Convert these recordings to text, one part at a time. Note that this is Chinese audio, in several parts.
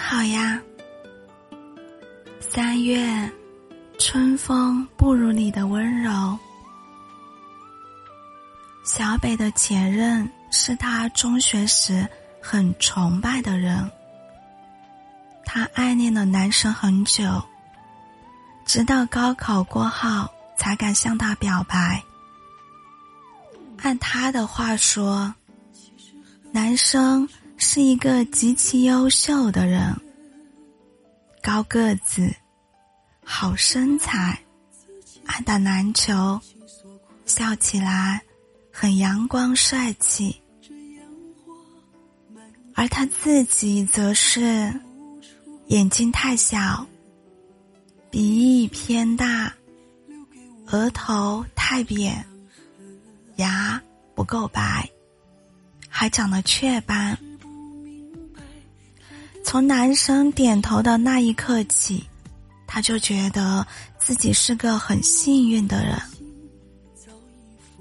好呀。三月，春风不如你的温柔。小北的前任是他中学时很崇拜的人，他暗恋了男生很久，直到高考过后才敢向他表白。按他的话说，男生是一个极其优秀的人，高个子，好身材，爱打篮球，笑起来很阳光帅气，而他自己则是眼睛太小，鼻翼偏大，额头太扁。牙不够白，还长了雀斑。从男生点头的那一刻起，他就觉得自己是个很幸运的人。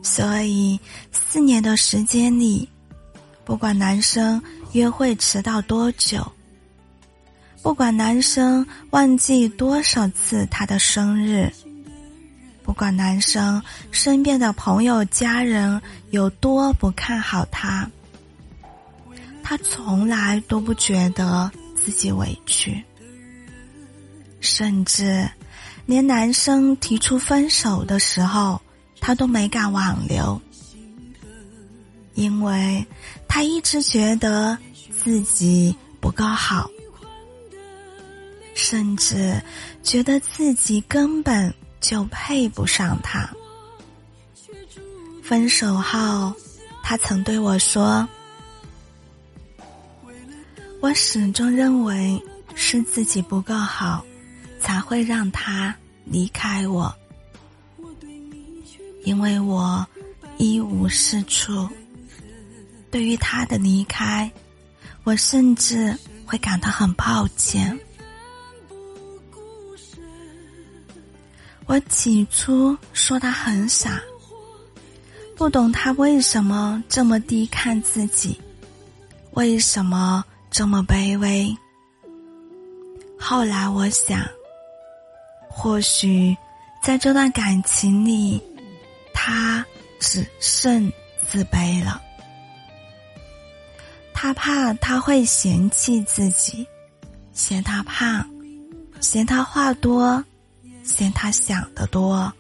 所以，四年的时间里，不管男生约会迟到多久，不管男生忘记多少次他的生日。不管男生身边的朋友、家人有多不看好他，他从来都不觉得自己委屈，甚至连男生提出分手的时候，他都没敢挽留，因为他一直觉得自己不够好，甚至觉得自己根本。就配不上他。分手后，他曾对我说：“我始终认为是自己不够好，才会让他离开我。因为我一无是处。对于他的离开，我甚至会感到很抱歉。”我起初说他很傻，不懂他为什么这么低看自己，为什么这么卑微。后来我想，或许在这段感情里，他只剩自卑了。他怕他会嫌弃自己，嫌他胖，嫌他话多。嫌他想得多，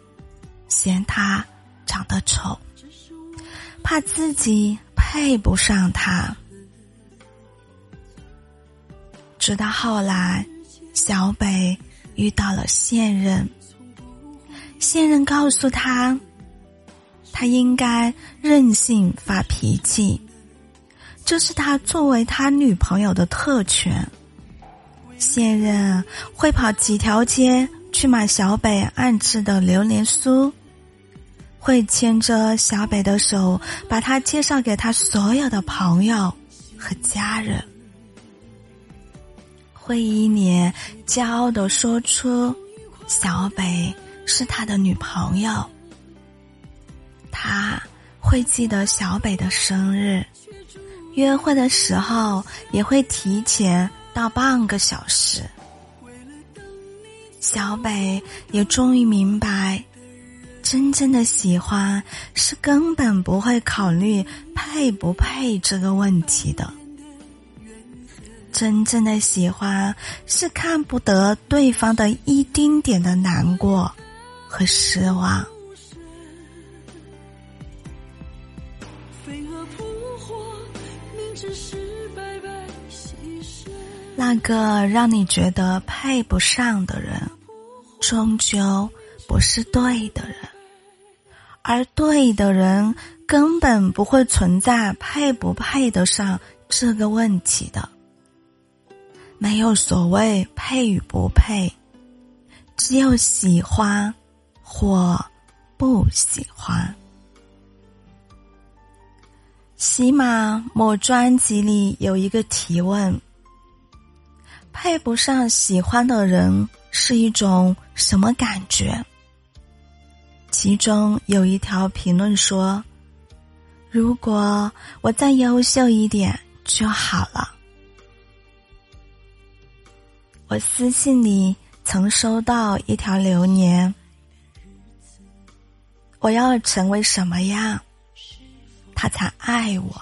嫌他长得丑，怕自己配不上他。直到后来，小北遇到了现任，现任告诉他，他应该任性发脾气，这是他作为他女朋友的特权。现任会跑几条街。去买小北爱吃的榴莲酥，会牵着小北的手，把他介绍给他所有的朋友和家人，会一脸骄傲的说出小北是他的女朋友。他会记得小北的生日，约会的时候也会提前到半个小时。小北也终于明白，真正的喜欢是根本不会考虑配不配这个问题的。真正的喜欢是看不得对方的一丁点的难过和失望。那个让你觉得配不上的人，终究不是对的人，而对的人根本不会存在配不配得上这个问题的。没有所谓配与不配，只有喜欢或不喜欢。喜马某专辑里有一个提问。配不上喜欢的人是一种什么感觉？其中有一条评论说：“如果我再优秀一点就好了。”我私信里曾收到一条留言，我要成为什么样，他才爱我？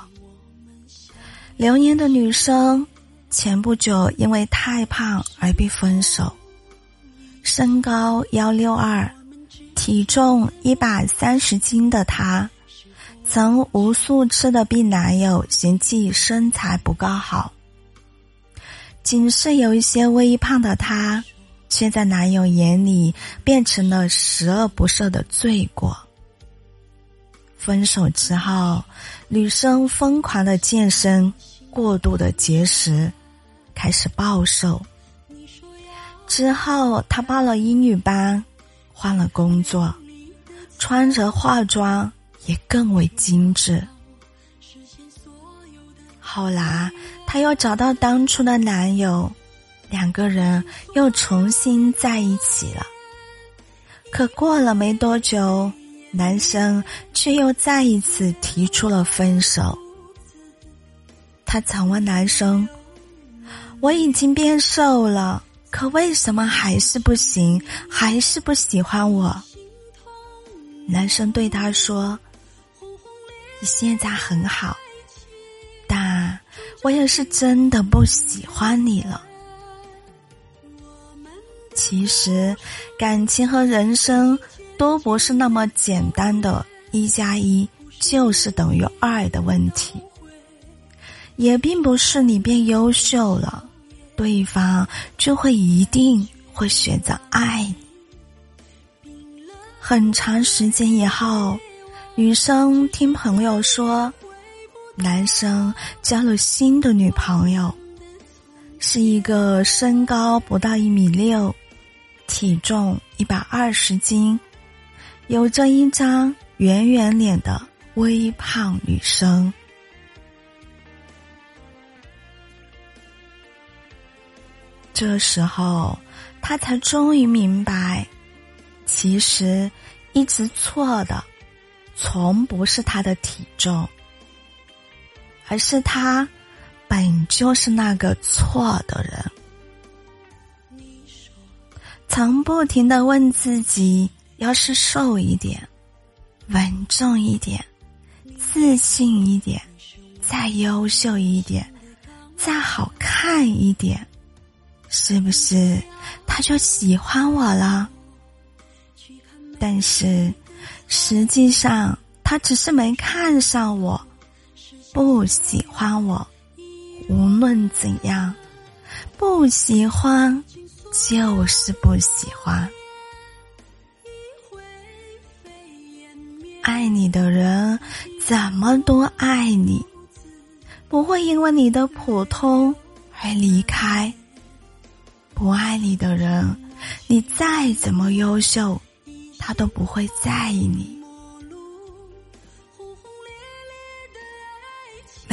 留言的女生前不久因为太胖而被分手，身高幺六二，体重一百三十斤的她，曾无数次的被男友嫌弃身材不够好。仅是有一些微胖的她，却在男友眼里变成了十恶不赦的罪过。分手之后，女生疯狂的健身，过度的节食，开始暴瘦。之后，她报了英语班，换了工作，穿着化妆也更为精致。后来。她又找到当初的男友，两个人又重新在一起了。可过了没多久，男生却又再一次提出了分手。她曾问男生：“我已经变瘦了，可为什么还是不行，还是不喜欢我？”男生对她说：“你现在很好。”我也是真的不喜欢你了。其实，感情和人生都不是那么简单的一加一就是等于二的问题。也并不是你变优秀了，对方就会一定会选择爱你。很长时间以后，女生听朋友说。男生交了新的女朋友，是一个身高不到一米六、体重一百二十斤、有着一张圆圆脸的微胖女生。这时候，他才终于明白，其实一直错的，从不是他的体重。而是他，本就是那个错的人。曾不停的问自己：要是瘦一点，稳重一点，自信一点，再优秀一点，再好看一点，是不是他就喜欢我了？但是，实际上他只是没看上我。不喜欢我，无论怎样，不喜欢就是不喜欢。爱你的人怎么都爱你，不会因为你的普通而离开。不爱你的人，你再怎么优秀，他都不会在意你。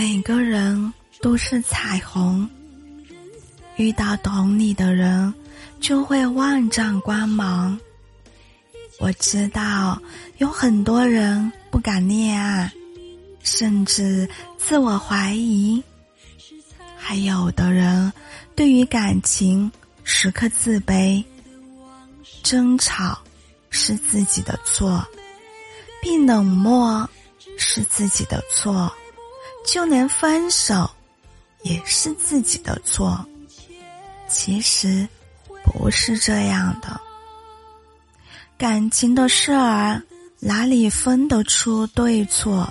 每个人都是彩虹，遇到懂你的人，就会万丈光芒。我知道有很多人不敢恋爱，甚至自我怀疑；还有的人对于感情时刻自卑，争吵是自己的错，并冷漠是自己的错。就连分手，也是自己的错。其实不是这样的，感情的事儿哪里分得出对错？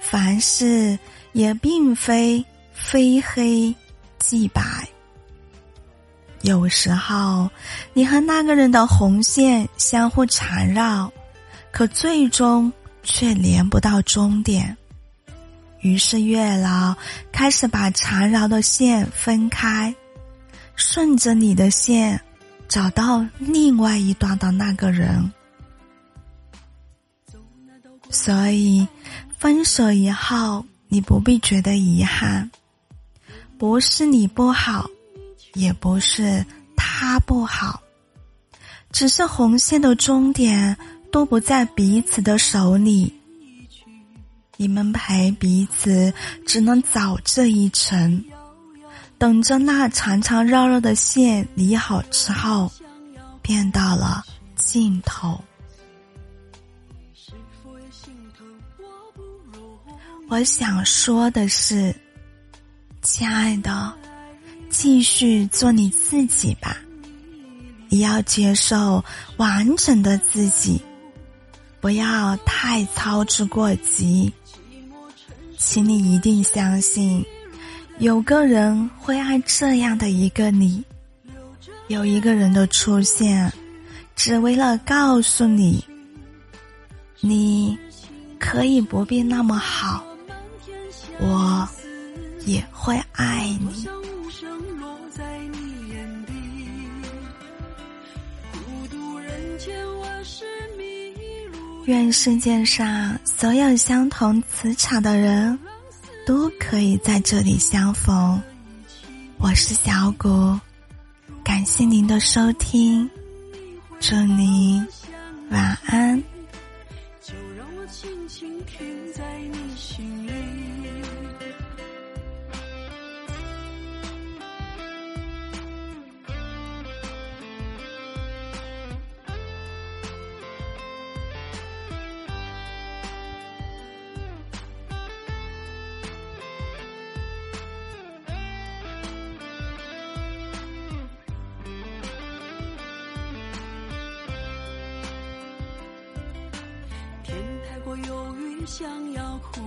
凡事也并非非黑即白。有时候，你和那个人的红线相互缠绕，可最终却连不到终点。于是月老开始把缠绕的线分开，顺着你的线找到另外一端的那个人。所以，分手以后你不必觉得遗憾，不是你不好，也不是他不好，只是红线的终点都不在彼此的手里。你们陪彼此，只能走这一程，等着那长长绕绕的线理好之后，便到了尽头。我想说的是，亲爱的，继续做你自己吧。你要接受完整的自己，不要太操之过急。请你一定相信，有个人会爱这样的一个你。有一个人的出现，只为了告诉你，你可以不必那么好，我也会爱你。愿世界上所有相同磁场的人，都可以在这里相逢。我是小谷，感谢您的收听，祝您晚安。想要哭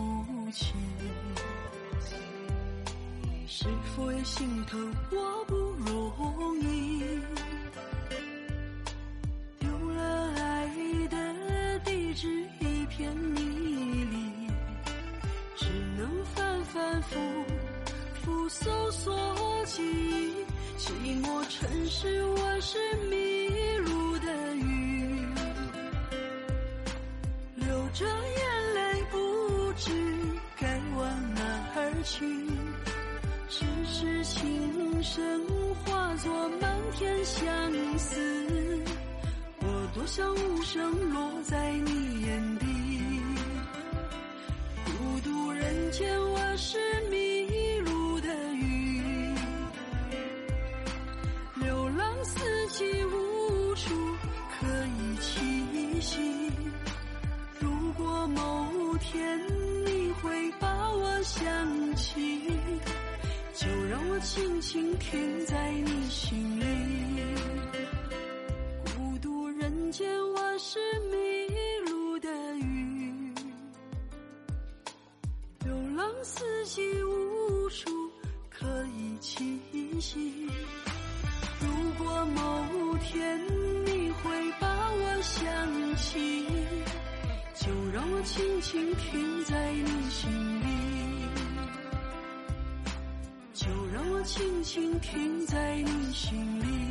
泣，是否也心疼我不容易？丢了爱的地址，一片迷离，只能反反复复搜索记忆。寂寞城市，我是迷去，只是轻声化作漫天相思。我多想无声落在你眼底，孤独人间我是迷路的鱼，流浪四季无处可以栖息。如果某天你会把我想起，就让我轻轻停在你心里。孤独人间，我是迷路的鱼，流浪四季无处可以栖息。如果某天你会把我想起。就让我轻轻停在你心里，轻轻停在你心里。